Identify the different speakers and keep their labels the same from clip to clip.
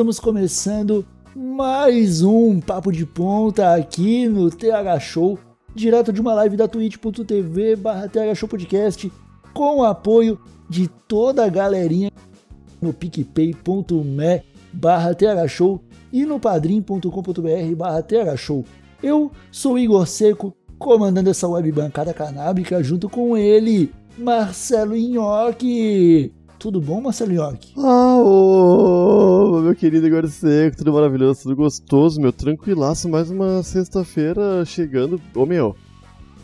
Speaker 1: estamos começando mais um Papo de Ponta aqui no TH Show, direto de uma live da twitch.tv barra TH Show Podcast, com o apoio de toda a galerinha no picpay.me barra TH Show e no padrim.com.br barra TH Show. Eu sou Igor Seco, comandando essa web bancada canábica junto com ele, Marcelo Inhoque. Tudo bom, Marcelo Nhoque?
Speaker 2: Ah, ô, meu querido Igor Seco, tudo maravilhoso, tudo gostoso, meu, tranquilaço, mais uma sexta-feira chegando. Ô, meu,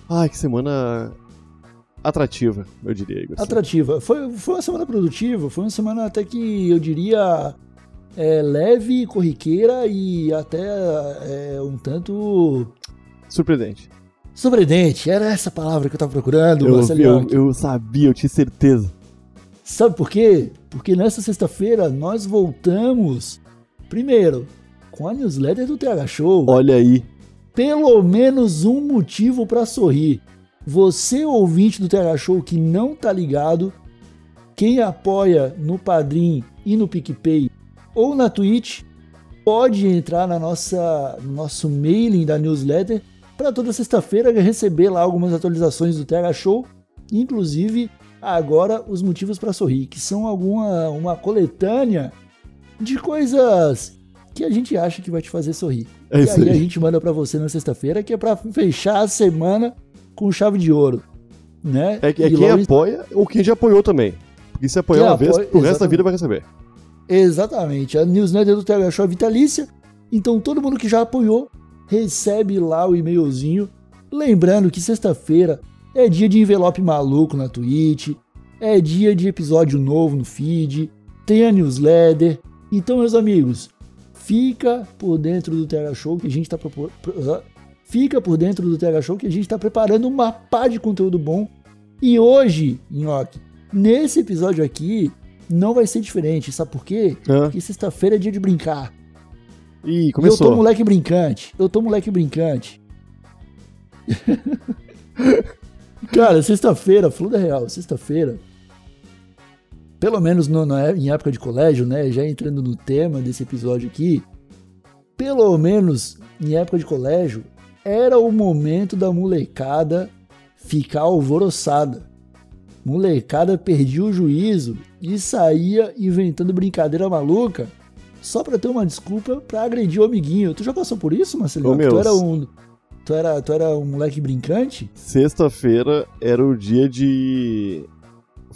Speaker 2: ai, que semana atrativa, eu diria, Igor.
Speaker 1: Atrativa. Foi, foi uma semana produtiva, foi uma semana até que eu diria é, leve, corriqueira e até é, um tanto.
Speaker 2: Surpreendente.
Speaker 1: Surpreendente, era essa palavra que eu tava procurando,
Speaker 2: Eu,
Speaker 1: Marcelo
Speaker 2: eu, eu sabia, eu tinha certeza.
Speaker 1: Sabe por quê? Porque nessa sexta-feira nós voltamos, primeiro, com a newsletter do TH Show.
Speaker 2: Olha aí.
Speaker 1: Pelo menos um motivo pra sorrir. Você, ouvinte do TH Show que não tá ligado, quem apoia no Padrim e no PicPay ou na Twitch, pode entrar na nossa, no nosso mailing da newsletter para toda sexta-feira receber lá algumas atualizações do TH Show, inclusive agora os motivos para sorrir, que são alguma uma coletânea de coisas que a gente acha que vai te fazer sorrir.
Speaker 2: É
Speaker 1: e aí,
Speaker 2: aí.
Speaker 1: a gente manda para você na sexta-feira, que é para fechar a semana com chave de ouro, né?
Speaker 2: É, é quem apoia ou quem já apoiou também. Porque se apoiar
Speaker 1: Quem
Speaker 2: uma vez,
Speaker 1: apoia,
Speaker 2: pro resto da
Speaker 1: exatamente.
Speaker 2: vida vai receber.
Speaker 1: Exatamente. A newsletter do TH Show é vitalícia. Então todo mundo que já apoiou recebe lá o e-mailzinho. Lembrando que sexta-feira é dia de envelope maluco na Twitch. É dia de episódio novo no feed. Tem a newsletter. Então, meus amigos, fica por dentro do TH Show que a gente tá propor... pro- Fica por dentro do TH Show que a gente tá preparando uma pá de conteúdo bom. E hoje, Nhoque, nesse episódio aqui, não vai ser diferente. Sabe por quê?
Speaker 2: Hã?
Speaker 1: Porque sexta-feira é dia de brincar.
Speaker 2: Ih,
Speaker 1: E eu tô
Speaker 2: começou.
Speaker 1: moleque brincante. Eu tô moleque brincante. Cara, sexta-feira, Fluda Real, sexta-feira. Pelo menos no- na- em época de colégio, né? Já entrando no tema desse episódio aqui. Pelo menos em época de colégio, era o momento da molecada ficar alvoroçada. Molecada perdia o juízo e saía inventando brincadeira maluca só pra ter uma desculpa pra agredir o amiguinho. Tu já passou por isso, Marcelinho?
Speaker 2: Ô,
Speaker 1: tu era um tu era, tu era um moleque brincante?
Speaker 2: Sexta-feira era o dia de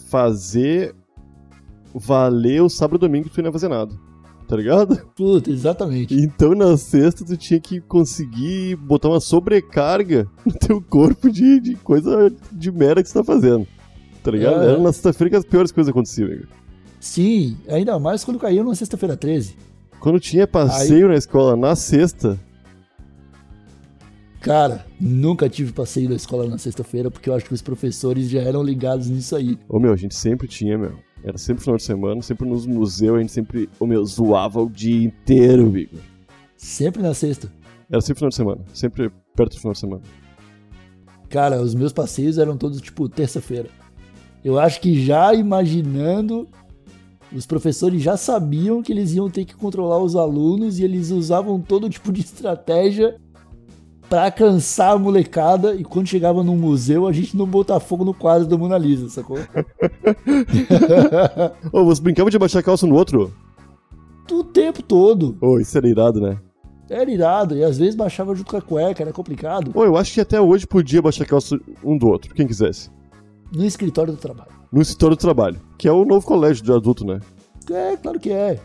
Speaker 2: fazer valer o sábado e domingo que tu não ia fazer nada. Tá ligado?
Speaker 1: Puta, exatamente.
Speaker 2: Então na sexta tu tinha que conseguir botar uma sobrecarga no teu corpo de, de coisa de merda que você tá fazendo. Tá ligado?
Speaker 1: É.
Speaker 2: Era na sexta-feira que as piores coisas aconteciam, amigo.
Speaker 1: Sim, ainda mais quando caiu numa sexta-feira 13.
Speaker 2: Quando tinha passeio na escola na sexta,
Speaker 1: Cara, nunca tive passeio da escola na sexta-feira porque eu acho que os professores já eram ligados nisso aí.
Speaker 2: ô meu, a gente sempre tinha, meu. Era sempre final de semana, sempre nos museus, a gente sempre, ô meu, zoava o dia inteiro, amigo.
Speaker 1: Sempre na sexta.
Speaker 2: Era sempre final de semana, sempre perto do final de semana.
Speaker 1: Cara, os meus passeios eram todos tipo terça-feira. Eu acho que já imaginando, os professores já sabiam que eles iam ter que controlar os alunos e eles usavam todo tipo de estratégia pra cansar a molecada e quando chegava num museu a gente não botar fogo no quadro da Mona Lisa, sacou?
Speaker 2: Ô, você brincava de abaixar a calça no outro?
Speaker 1: o tempo todo.
Speaker 2: Ô, isso era irado, né?
Speaker 1: Era irado e às vezes baixava junto com a cueca, era complicado.
Speaker 2: Ô, eu acho que até hoje podia baixar calça um do outro, quem quisesse.
Speaker 1: No escritório do trabalho.
Speaker 2: No escritório do trabalho, que é o novo colégio de adulto, né?
Speaker 1: É, claro que é.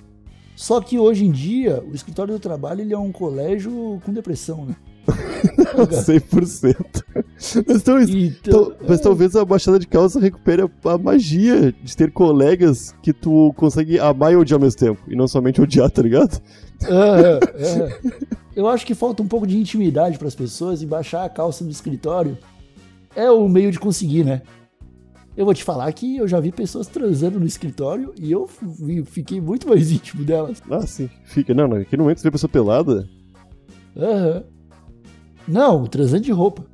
Speaker 1: Só que hoje em dia, o escritório do trabalho ele é um colégio com depressão, né?
Speaker 2: 100%. Mas, então,
Speaker 1: Então,
Speaker 2: Tal- mas talvez a baixada de calça recupere a, a magia de ter colegas que tu consegue amar e odiar ao mesmo tempo. E não somente odiar, tá ligado?
Speaker 1: é, é. Eu acho que falta um pouco de intimidade para as pessoas e baixar a calça do escritório é o meio de conseguir, né? Eu vou te falar que eu já vi pessoas transando no escritório e eu fi- fiquei muito mais íntimo delas.
Speaker 2: Ah, sim. Fica. Não, não. Aqui no momento você vê a pessoa pelada.
Speaker 1: Aham. Não, transando de roupa.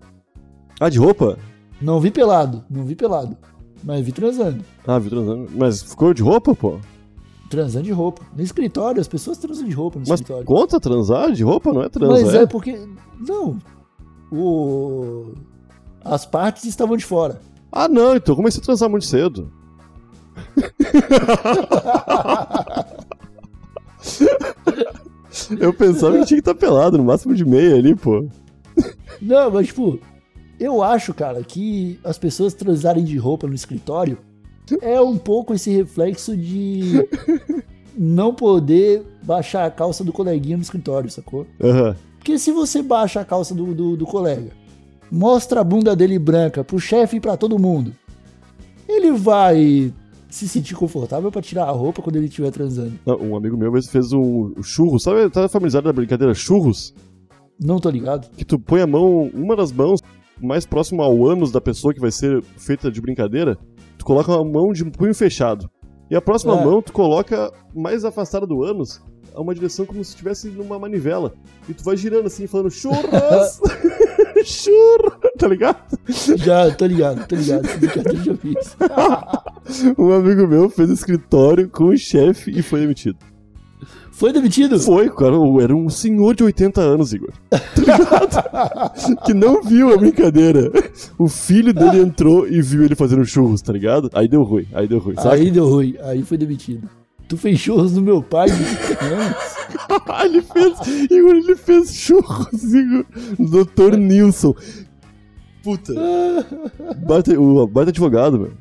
Speaker 2: Ah, de roupa?
Speaker 1: Não vi pelado, não vi pelado. Mas vi transando.
Speaker 2: Ah, viu transando. Mas ficou de roupa, pô?
Speaker 1: Transando de roupa. No escritório, as pessoas transam de roupa no
Speaker 2: Mas
Speaker 1: escritório.
Speaker 2: conta transar de roupa? Não é transar.
Speaker 1: Mas é porque. Não. O. As partes estavam de fora.
Speaker 2: Ah, não, então eu comecei a transar muito cedo. eu pensava que tinha que estar pelado, no máximo de meia ali, pô.
Speaker 1: Não, mas tipo, eu acho, cara, que as pessoas transarem de roupa no escritório é um pouco esse reflexo de não poder baixar a calça do coleguinha no escritório, sacou?
Speaker 2: Aham.
Speaker 1: Porque se você baixa a calça do, do, do colega, mostra a bunda dele branca pro chefe e pra todo mundo, ele vai se sentir confortável pra tirar a roupa quando ele estiver transando.
Speaker 2: Um amigo meu mesmo fez um churros, sabe? Tá familiarizado da brincadeira churros?
Speaker 1: Não tô ligado.
Speaker 2: Que tu põe a mão, uma das mãos mais próximo ao ânus da pessoa que vai ser feita de brincadeira, tu coloca uma mão de punho fechado. E a próxima
Speaker 1: É.
Speaker 2: mão tu coloca mais afastada do ânus, a uma direção como se estivesse numa manivela. E tu vai girando assim, falando churras! Churro! Tá ligado?
Speaker 1: Já, tô ligado, tô ligado. Essa brincadeira eu já fiz.
Speaker 2: Um amigo meu fez escritório com o chefe e foi demitido.
Speaker 1: Foi demitido?
Speaker 2: Foi, cara, era um senhor de 80 anos, Igor. Tá ligado? que não viu a brincadeira. O filho dele entrou e viu ele fazendo churros, tá ligado? Aí deu ruim, aí deu ruim, sabe?
Speaker 1: Aí deu ruim, aí foi demitido. Tu fez churros no meu pai de 30 anos.
Speaker 2: ele fez, Igor, ele fez churros, Igor. Doutor Nilson. Puta. Baita, o baita advogado, meu.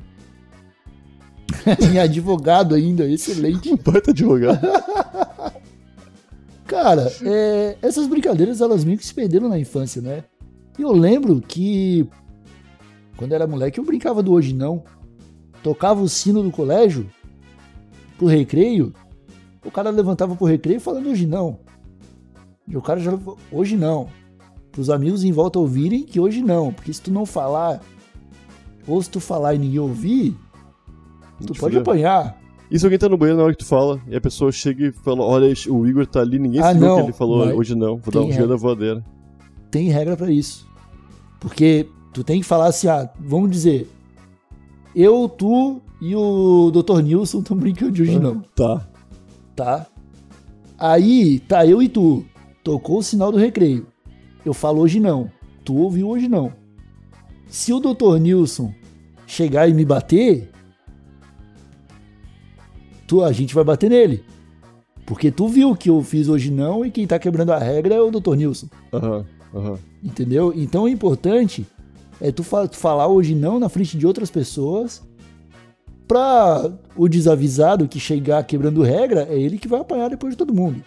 Speaker 1: em advogado ainda, excelente.
Speaker 2: Baita advogado.
Speaker 1: Cara, é, essas brincadeiras elas meio que se perderam na infância, né? E eu lembro que quando era moleque eu brincava do hoje não. Tocava o sino do colégio pro recreio. O cara levantava pro recreio falando hoje não. E o cara já hoje não. Pros amigos em volta ouvirem que hoje não. Porque se tu não falar, ou se tu falar e ninguém ouvir, tu pode
Speaker 2: fudeu.
Speaker 1: apanhar.
Speaker 2: E se alguém tá no banheiro na hora que tu fala, e a pessoa chega e fala, olha, o Igor tá ali, ninguém
Speaker 1: Ah,
Speaker 2: se viu
Speaker 1: não,
Speaker 2: que ele falou
Speaker 1: vai.
Speaker 2: hoje não, vou dar
Speaker 1: Tem
Speaker 2: um giro
Speaker 1: regra.
Speaker 2: da voadeira.
Speaker 1: tem regra pra isso. Porque tu tem que falar assim, ah, vamos dizer, eu, tu e o Dr. Nilson estão brincando de hoje não,
Speaker 2: Tá.
Speaker 1: tá? Aí tá eu e tu, tocou o sinal do recreio. Eu falo hoje não, tu ouviu hoje não. Se o Dr. Nilson chegar e me bater, tu, a gente vai bater nele. Porque tu viu que eu fiz hoje não e quem tá quebrando a regra é o Dr. Nilson.
Speaker 2: Aham, aham.
Speaker 1: Entendeu? Então o importante é tu, fa- tu falar hoje não na frente de outras pessoas pra o desavisado que chegar quebrando regra, é ele que vai apanhar depois de todo mundo.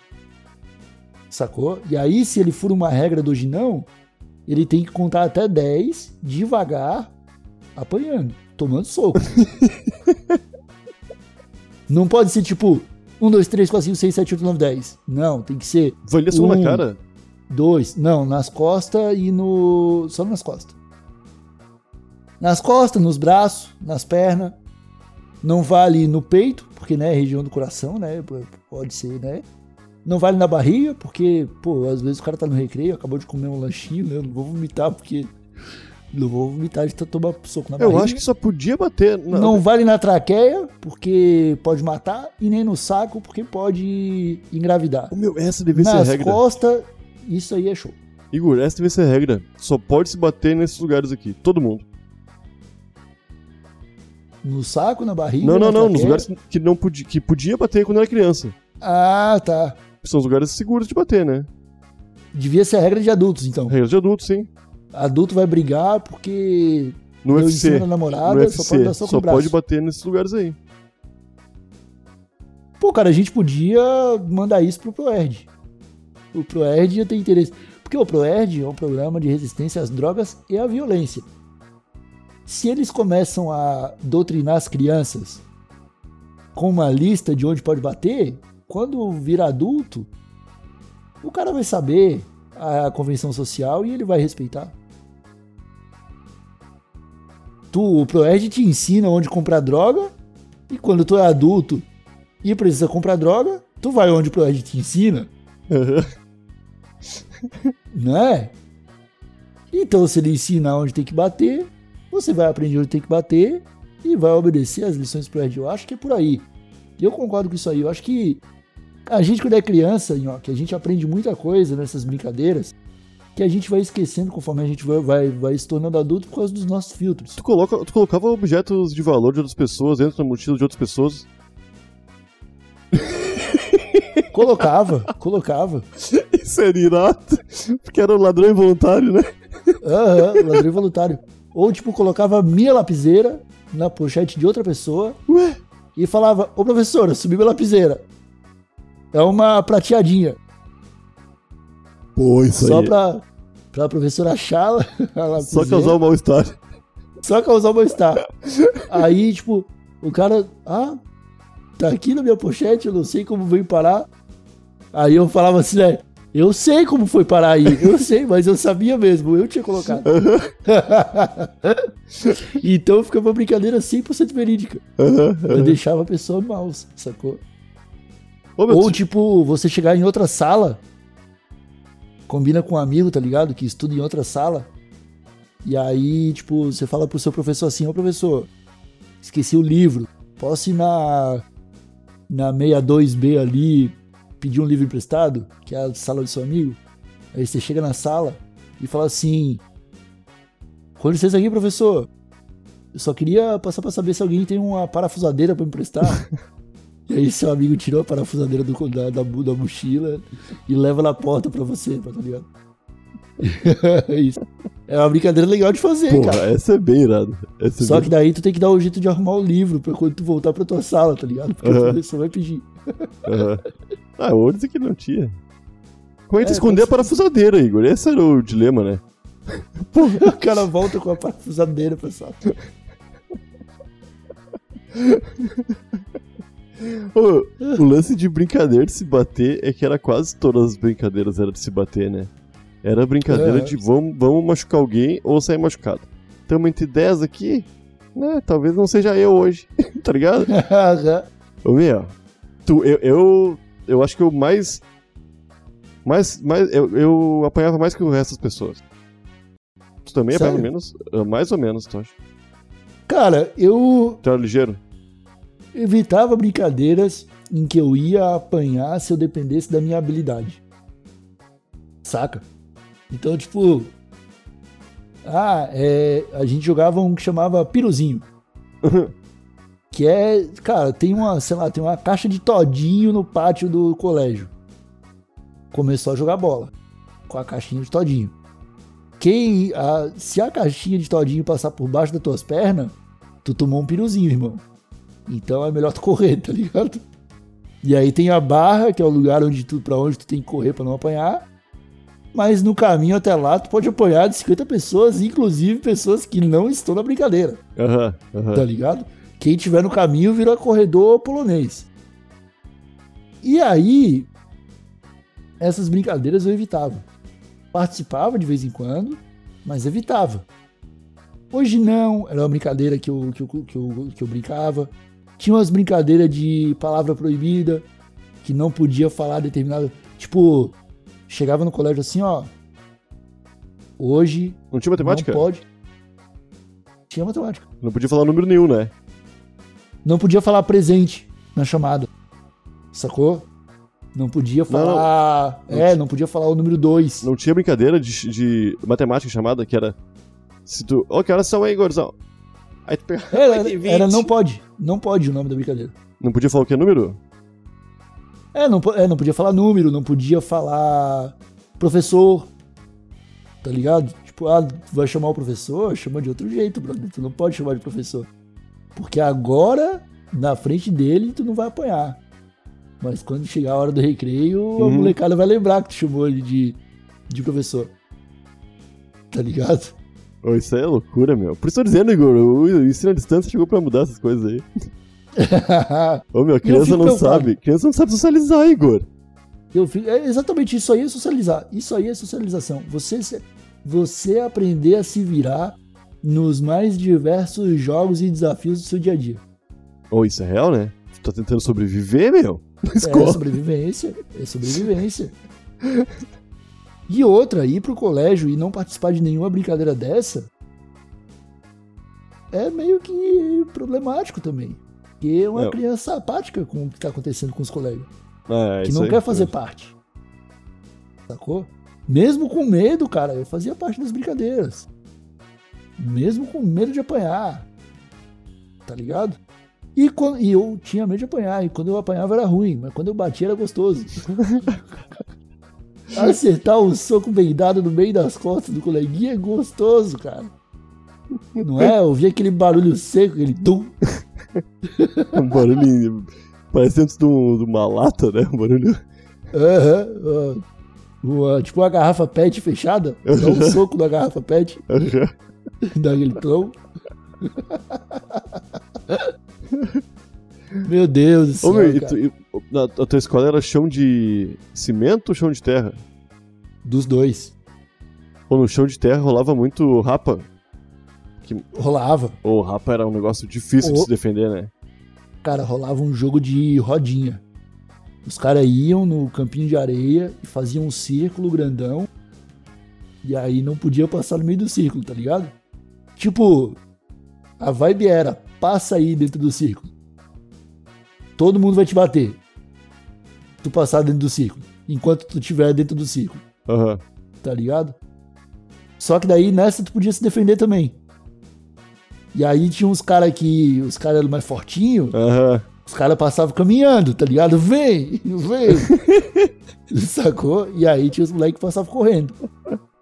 Speaker 1: Sacou? E aí, se ele fura uma regra do hoje não, ele tem que contar até 10 devagar, apanhando, tomando soco. Não pode ser tipo 1, 2, 3, 4, 5, 6, 7, 8, 9, 10. Não, tem que ser
Speaker 2: Vai ler só na
Speaker 1: Um.
Speaker 2: cara?
Speaker 1: Dois. Não, nas costas e no. Só nas costas. Nas costas, nos braços, nas pernas. Não vale no peito, porque, né, é região do coração, né? Pode ser, né? Não vale na barriga, porque, pô, às vezes o cara tá no recreio, acabou de comer um lanchinho, né? Eu não vou vomitar, porque. Não vou vomitar de tomar soco na
Speaker 2: Eu
Speaker 1: barriga.
Speaker 2: acho que só podia bater. Na...
Speaker 1: Não vale na traqueia, porque pode matar, e nem no saco, porque pode engravidar.
Speaker 2: Ô, Meu, essa devia ser a
Speaker 1: Nas
Speaker 2: regra.
Speaker 1: costas, isso aí é show.
Speaker 2: Igor, essa devia ser a regra. Só pode se bater nesses lugares aqui. Todo mundo.
Speaker 1: No saco, na barriga?
Speaker 2: Não, não, não. Nos lugares que, não podia, que podia bater quando era criança.
Speaker 1: Ah, tá.
Speaker 2: São os lugares seguros de bater, né?
Speaker 1: Devia ser a regra de adultos, então.
Speaker 2: Regras de adulto, sim.
Speaker 1: Adulto vai brigar porque
Speaker 2: No
Speaker 1: deu em
Speaker 2: UFC.
Speaker 1: cima da namorada,
Speaker 2: No
Speaker 1: só pode dar
Speaker 2: Só
Speaker 1: no braço.
Speaker 2: pode bater nesses lugares aí.
Speaker 1: Pô, cara, a gente podia mandar isso pro ProErd. O ProErd ia ter interesse. Porque o ProErd é um programa de resistência às drogas e à violência. Se eles começam a doutrinar as crianças com uma lista de onde pode bater, quando virar adulto, o cara vai saber a convenção social e ele vai respeitar. Tu, o ProErd te ensina onde comprar droga e quando tu é adulto e precisa comprar droga, tu vai onde o ProErd te ensina, né? Então, se ele ensina onde tem que bater, você vai aprender onde tem que bater e vai obedecer as lições do ProErd. Eu acho que é por aí. Eu concordo com isso aí. Eu acho que a gente, quando é criança, que a gente aprende muita coisa nessas brincadeiras, que a gente vai esquecendo conforme a gente vai, vai, vai se tornando adulto por causa dos nossos filtros.
Speaker 2: Tu, coloca, tu colocava objetos de valor de outras pessoas dentro da mochila de outras pessoas?
Speaker 1: Colocava, colocava.
Speaker 2: Isso era irado, porque era um ladrão involuntário, né?
Speaker 1: Aham, uhum, ladrão involuntário. Ou, tipo, colocava minha lapiseira na pochete de outra pessoa
Speaker 2: Ué?
Speaker 1: e falava, ô professora, subi minha lapiseira. É uma prateadinha.
Speaker 2: Pô, isso
Speaker 1: Só
Speaker 2: aí.
Speaker 1: pra, pra professora achar a lapiseira.
Speaker 2: Só causar um mal-estar.
Speaker 1: Só causar um mal-estar. Aí, tipo, o cara, ah, tá aqui na minha pochete, eu não sei como veio parar. Aí eu falava assim, né? Eu sei como foi parar aí, eu sei, mas eu sabia mesmo, eu tinha colocado. então fica uma brincadeira 100% verídica. Eu deixava a pessoa mal, sacou?
Speaker 2: Ô,
Speaker 1: Ou tipo, você chegar em outra sala, combina com um amigo, tá ligado? Que estuda em outra sala. E aí, tipo, você fala pro seu professor assim, ô professor, esqueci o livro. Posso ir na na 62B ali pedir um livro emprestado, que é a sala do seu amigo? Aí você chega na sala e fala assim: Com licença aqui, professor. Eu só queria passar pra saber se alguém tem uma parafusadeira pra me emprestar. E aí seu amigo tirou a parafusadeira do, da, da, da mochila e leva na porta pra você, tá ligado? É Isso. É uma brincadeira legal de fazer,
Speaker 2: Porra,
Speaker 1: cara.
Speaker 2: essa é bem irada. É
Speaker 1: Só
Speaker 2: bem...
Speaker 1: que daí tu tem que dar o jeito de arrumar o livro pra quando tu voltar pra tua sala, tá ligado? Porque
Speaker 2: Aham.
Speaker 1: professor vai pedir.
Speaker 2: Aham. Ah, o dizer que não tinha. Como é que
Speaker 1: É,
Speaker 2: esconder a parafusadeira, Igor? Esse era o dilema, né?
Speaker 1: O cara volta com a parafusadeira pra sala.
Speaker 2: Ô, o lance de brincadeira de se bater é que era quase todas as brincadeiras era de se bater, né? Era brincadeira
Speaker 1: É.
Speaker 2: de vamos, vamos machucar alguém ou sair machucado. Tamo entre 10 aqui, né? Talvez não seja eu hoje, tá ligado? Ô, meu, tu, eu, eu, eu acho que eu mais. Mais, mais eu, eu apanhava mais que o resto das pessoas. Tu também apanhava menos? Ah, Mais ou menos, tu acha?
Speaker 1: Cara, eu
Speaker 2: Tu era ligeiro?
Speaker 1: Evitava brincadeiras em que eu ia apanhar se eu dependesse da minha habilidade. Saca? Então, tipo. Ah, é, a gente jogava um que chamava Piruzinho. que é. Cara, tem uma, sei lá, tem uma caixa de todinho no pátio do colégio. Começou a jogar bola. Com a caixinha de todinho. Quem. a- se a caixinha de todinho passar por baixo das tuas pernas, tu tomou um piruzinho, irmão. Então é melhor tu correr, tá ligado? E aí tem a barra, que é o lugar onde tu, pra onde tu tem que correr pra não apanhar. Mas no caminho até lá, tu pode apanhar de 50 pessoas, inclusive pessoas que não estão na brincadeira,
Speaker 2: Aham, aham.
Speaker 1: tá ligado? Quem tiver no caminho vira corredor polonês. E aí, essas brincadeiras eu evitava. Participava de vez em quando, mas evitava. Hoje não, era uma brincadeira que eu, que eu, que eu, que eu brincava. Tinha umas brincadeiras de palavra proibida, que não podia falar determinada. Tipo, chegava no colégio assim, ó. Hoje
Speaker 2: Não tinha matemática?
Speaker 1: não pode. Tinha matemática.
Speaker 2: Não podia falar número nenhum, né?
Speaker 1: Não podia falar presente na chamada. Sacou? Não podia falar.
Speaker 2: Não
Speaker 1: é, não podia falar o número 2.
Speaker 2: Não tinha brincadeira de, de matemática chamada que era. Se tu. Ó, que horas são aí, Igorzão? Aí tu pega.
Speaker 1: Era,
Speaker 2: 8 20.
Speaker 1: era não pode. Não pode o nome da brincadeira.
Speaker 2: Não podia falar o que é número?
Speaker 1: É não, é, não podia falar número, não podia falar professor. Tá ligado? Tipo, ah, tu vai chamar o professor? Chama de outro jeito, brother. Tu não pode chamar de professor. Porque agora, na frente dele, tu não vai apanhar. Mas quando chegar a hora do recreio, a
Speaker 2: Uhum.
Speaker 1: molecada vai lembrar que tu chamou ele de, de professor. Tá ligado?
Speaker 2: Ô, isso aí é loucura, meu. Por isso eu tô dizendo, Igor, o ensino à distância chegou pra mudar essas coisas aí. Ô, meu, a criança não sabe. Criança não sabe socializar, Igor.
Speaker 1: Eu fico, é exatamente isso aí é socializar. Isso aí é socialização. Você, você aprender a se virar nos mais diversos jogos e desafios do seu dia a dia.
Speaker 2: Ô, isso é real, né? Tu tá tentando sobreviver, meu? Na
Speaker 1: É sobrevivência. É sobrevivência. E outra, ir pro colégio e não participar de nenhuma brincadeira dessa é meio que problemático também. Porque é uma
Speaker 2: É.
Speaker 1: criança apática com o que tá acontecendo com os colegas.
Speaker 2: É,
Speaker 1: que não quer fazer parte. Sacou? Mesmo com medo, cara, eu fazia parte das brincadeiras. Mesmo com medo de apanhar. Tá ligado? E, quando, e eu tinha medo de apanhar, e quando eu apanhava era ruim, mas quando eu batia era gostoso. Acertar um soco bem dado no meio das costas do coleguinha é gostoso, cara. Não é? Ouvir aquele barulho seco, aquele tum.
Speaker 2: Um barulho. Parece dentro de, um- de uma lata, né? Um barulho.
Speaker 1: Aham. Uma- tipo uma garrafa pet fechada. Dá um soco na garrafa pet, dá aquele tom. Meu Deus do céu,
Speaker 2: Ô, meu, e tu- e- na, a tua escola era chão de cimento ou chão de terra?
Speaker 1: Dos dois.
Speaker 2: Ou no chão de terra rolava muito rapa?
Speaker 1: Rolava.
Speaker 2: Ou rapa era um negócio difícil de se defender, né?
Speaker 1: Cara, rolava um jogo de rodinha. Os caras iam no campinho de areia e faziam um círculo grandão. E aí não podia passar no meio do círculo, tá ligado? Tipo, a vibe era, passa aí dentro do círculo. Todo mundo vai te bater. Tu passar dentro do círculo. Enquanto tu estiver dentro do círculo,
Speaker 2: Aham.
Speaker 1: tá ligado? Só que daí nessa tu podia se defender também. E aí tinha uns caras que. Os caras eram mais fortinhos.
Speaker 2: Aham.
Speaker 1: Os caras passavam caminhando, tá ligado? Vem, vem. Sacou? E aí tinha os moleques que passavam correndo.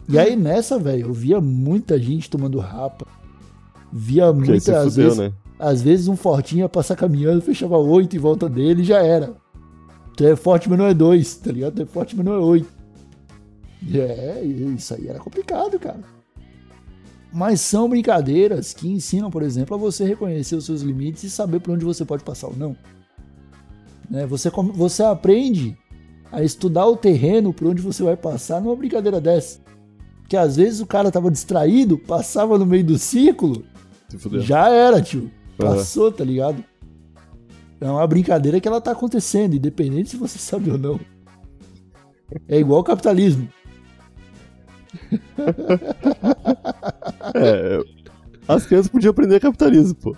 Speaker 1: E aí nessa, velho, eu via muita gente tomando rapa. Via muita, às
Speaker 2: fudeu,
Speaker 1: vezes,
Speaker 2: né?
Speaker 1: às vezes um fortinho ia passar caminhando, fechava oito em volta dele e já era. Tu é forte, mas não é dois, tá ligado? Tu é forte, mas não é oito. É, isso aí era complicado, cara. Mas são brincadeiras que ensinam, por exemplo, a você reconhecer os seus limites e saber por onde você pode passar ou não. Né? Você, você aprende a estudar o terreno por onde você vai passar numa brincadeira dessa. Que às vezes o cara tava distraído, passava no meio do círculo, já era, tio. Passou, tá ligado? É uma brincadeira que ela tá acontecendo, independente se você sabe ou não. É igual o capitalismo.
Speaker 2: É, as crianças podiam aprender capitalismo, pô.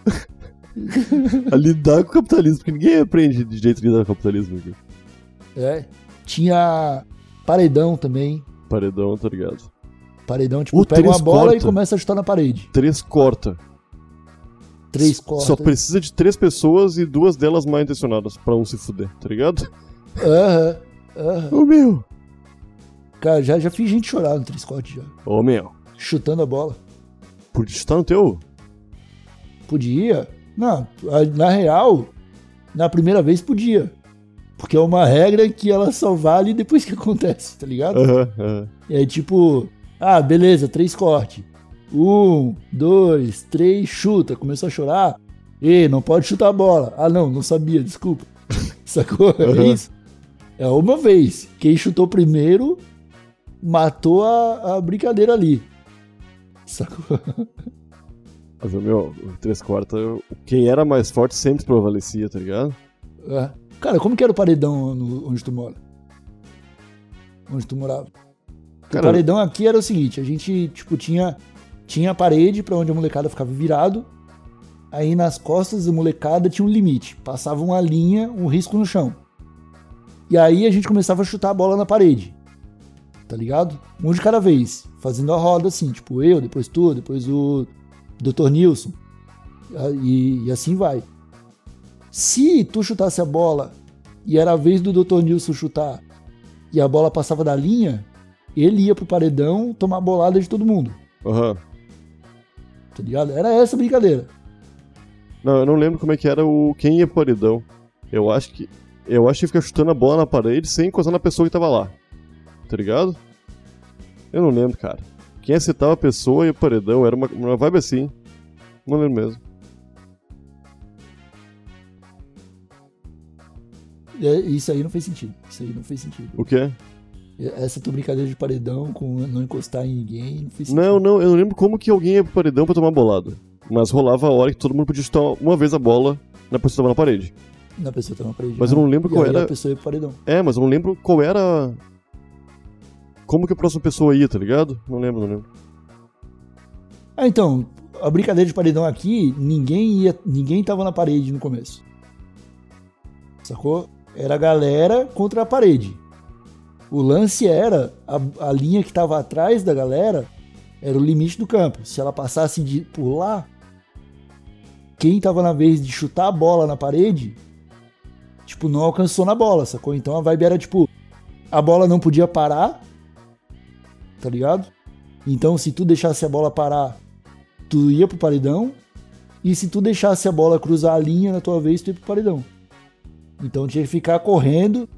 Speaker 2: a lidar com o capitalismo, porque ninguém aprende de jeito de lidar com o capitalismo aqui.
Speaker 1: É. Tinha paredão também.
Speaker 2: Paredão, tá ligado?
Speaker 1: Paredão, tipo,
Speaker 2: O
Speaker 1: pega uma bola
Speaker 2: corta.
Speaker 1: e começa a chutar na parede.
Speaker 2: Três corta.
Speaker 1: Três cortas.
Speaker 2: Só precisa de três pessoas e duas delas mal intencionadas pra um se fuder, tá ligado?
Speaker 1: Aham. aham.
Speaker 2: Ô meu.
Speaker 1: Cara, já, já fiz gente chorar no três cortes já.
Speaker 2: Ô meu.
Speaker 1: Chutando a bola.
Speaker 2: Por estar no teu.
Speaker 1: Podia? Não, a- na real, na primeira vez podia. Porque é uma regra que ela só vale depois que acontece, tá ligado?
Speaker 2: Aham, aham.
Speaker 1: E aí, tipo, ah, beleza, três cortes. Um, dois, três, chuta. Começou a chorar. E não pode chutar a bola. Ah, não, não sabia, desculpa. Sacou? É
Speaker 2: Uhum.
Speaker 1: isso. É uma vez. Quem chutou primeiro matou a, a brincadeira ali. Sacou?
Speaker 2: Mas, meu, três corta, quem era mais forte sempre prevalecia, tá ligado?
Speaker 1: É. Cara, como que era o paredão no- onde tu mora? Onde tu morava?
Speaker 2: Cara,
Speaker 1: o paredão aqui era o seguinte, a gente, tipo, tinha, tinha a parede pra onde a molecada ficava virado, aí nas costas da molecada tinha um limite, passava uma linha, um risco no chão. E aí a gente começava a chutar a bola na parede, tá ligado? Um de cada vez, fazendo a roda assim, tipo eu, depois tu, depois o Dr. Nilson, e, e assim vai. Se tu chutasse a bola e era a vez do Dr. Nilson chutar e a bola passava da linha, ele ia pro paredão tomar bolada de todo mundo,
Speaker 2: Aham.
Speaker 1: Tá ligado? Era essa a brincadeira.
Speaker 2: Não, eu não lembro como é que era o quem ia paredão. Eu acho que. Eu acho que fica chutando a bola na parede sem encostar na pessoa que tava lá. Tá ligado? Eu não lembro, cara. Quem acertava a pessoa ia pro paredão, era uma, uma vibe assim. Não lembro mesmo.
Speaker 1: É, Isso aí não fez sentido. Isso aí não fez sentido.
Speaker 2: O quê?
Speaker 1: Essa tua brincadeira de paredão com não encostar em ninguém não fez.
Speaker 2: Não, não, eu não lembro como que alguém ia pro paredão pra tomar bolada. Mas rolava a hora que todo mundo podia chutar uma vez a bola na pessoa que tava na parede.
Speaker 1: Na pessoa tá na parede.
Speaker 2: Mas eu não lembro
Speaker 1: E
Speaker 2: qual era-
Speaker 1: a pessoa ia pro paredão.
Speaker 2: É, mas eu não lembro qual era. Como que a próxima pessoa ia, tá ligado? Não lembro, não lembro.
Speaker 1: Ah, então, a brincadeira de paredão aqui, ninguém ia, ninguém tava na parede no começo. Sacou? Era a galera contra a parede. O lance era a, a linha que estava atrás da galera era o limite do campo. Se ela passasse de, por lá, quem tava na vez de chutar a bola na parede, tipo, não alcançou na bola, sacou? Então a vibe era tipo, a bola não podia parar, tá ligado? Então se tu deixasse a bola parar, tu ia pro paredão, e se tu deixasse a bola cruzar a linha na tua vez, tu ia pro paredão. Então tinha que ficar correndo,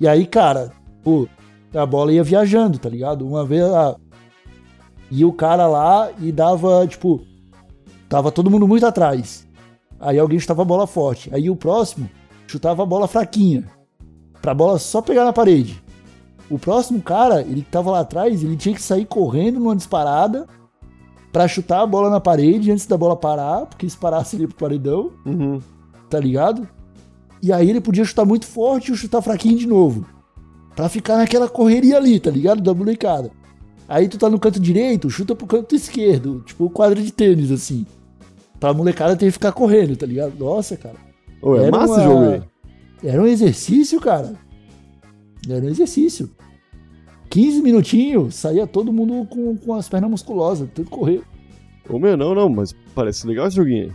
Speaker 1: e aí, cara, pô, a bola ia viajando, tá ligado? Uma vez, ah, ia o cara lá e dava, tipo, Tava todo mundo muito atrás. Aí alguém chutava a bola forte. Aí o próximo chutava a bola fraquinha. Pra bola só pegar na parede. O próximo cara, ele que tava lá atrás, ele tinha que sair correndo numa disparada para chutar a bola na parede antes da bola parar, porque se parasse ele ia pro paredão.
Speaker 2: Uhum.
Speaker 1: Tá ligado? E aí ele podia chutar muito forte e chutar fraquinho de novo. Pra ficar naquela correria ali, tá ligado? Da molecada. Aí tu tá no canto direito, chuta pro canto esquerdo, tipo quadra de tênis, assim pra molecada ter que ficar correndo, tá ligado? Nossa, cara.
Speaker 2: Ô, é massa esse jogo aí.
Speaker 1: Era um exercício, cara. Era um exercício. 15 minutinhos, saía todo mundo com, com as pernas musculosas, tudo correr.
Speaker 2: Ô, meu, não, não, mas parece legal esse joguinho aí.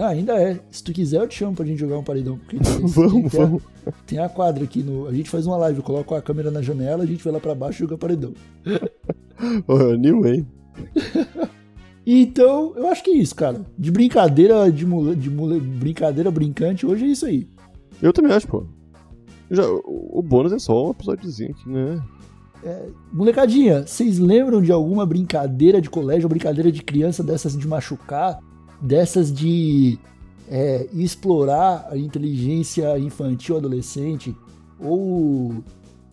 Speaker 1: Não, ainda é. Se tu quiser, eu te chamo pra gente jogar um paredão.
Speaker 2: vamos,
Speaker 1: tem
Speaker 2: vamos.
Speaker 1: A, tem a quadra aqui no. A gente faz uma live, eu coloco a câmera na janela, a gente vai lá pra baixo e joga paredão.
Speaker 2: Animo, hein?
Speaker 1: Então, eu acho que é isso, cara. De brincadeira, de, mule, de mule, brincadeira brincante, hoje é isso aí.
Speaker 2: Eu também acho, pô. Já, o bônus é só um episódiozinho aqui, né?
Speaker 1: É, molecadinha, vocês lembram de alguma brincadeira de colégio brincadeira de criança dessas de machucar? Dessas de é, explorar a inteligência infantil adolescente? Ou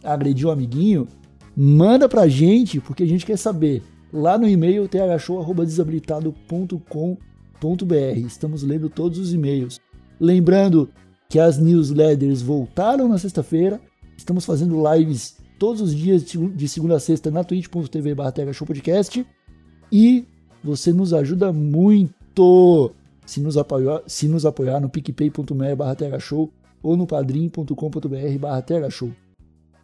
Speaker 1: agredir um amiguinho? Manda pra gente, porque a gente quer saber lá no e-mail thshow.desabilitado.com.br. Estamos lendo todos os e-mails. Lembrando que as newsletters voltaram na sexta-feira. Estamos fazendo lives todos os dias de segunda a sexta na twitch.tv podcast. E você nos ajuda muito se nos apoiar, se nos apoiar no picpay.me barra ou no padrim.com.br barra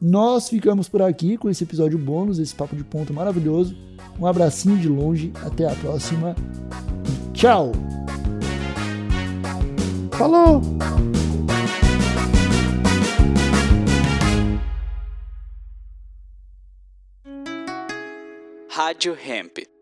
Speaker 1: nós ficamos por aqui com esse episódio bônus, esse papo de ponto maravilhoso. Um abracinho de longe, até a próxima. Tchau!
Speaker 2: Falou!
Speaker 3: Rádio Hemp.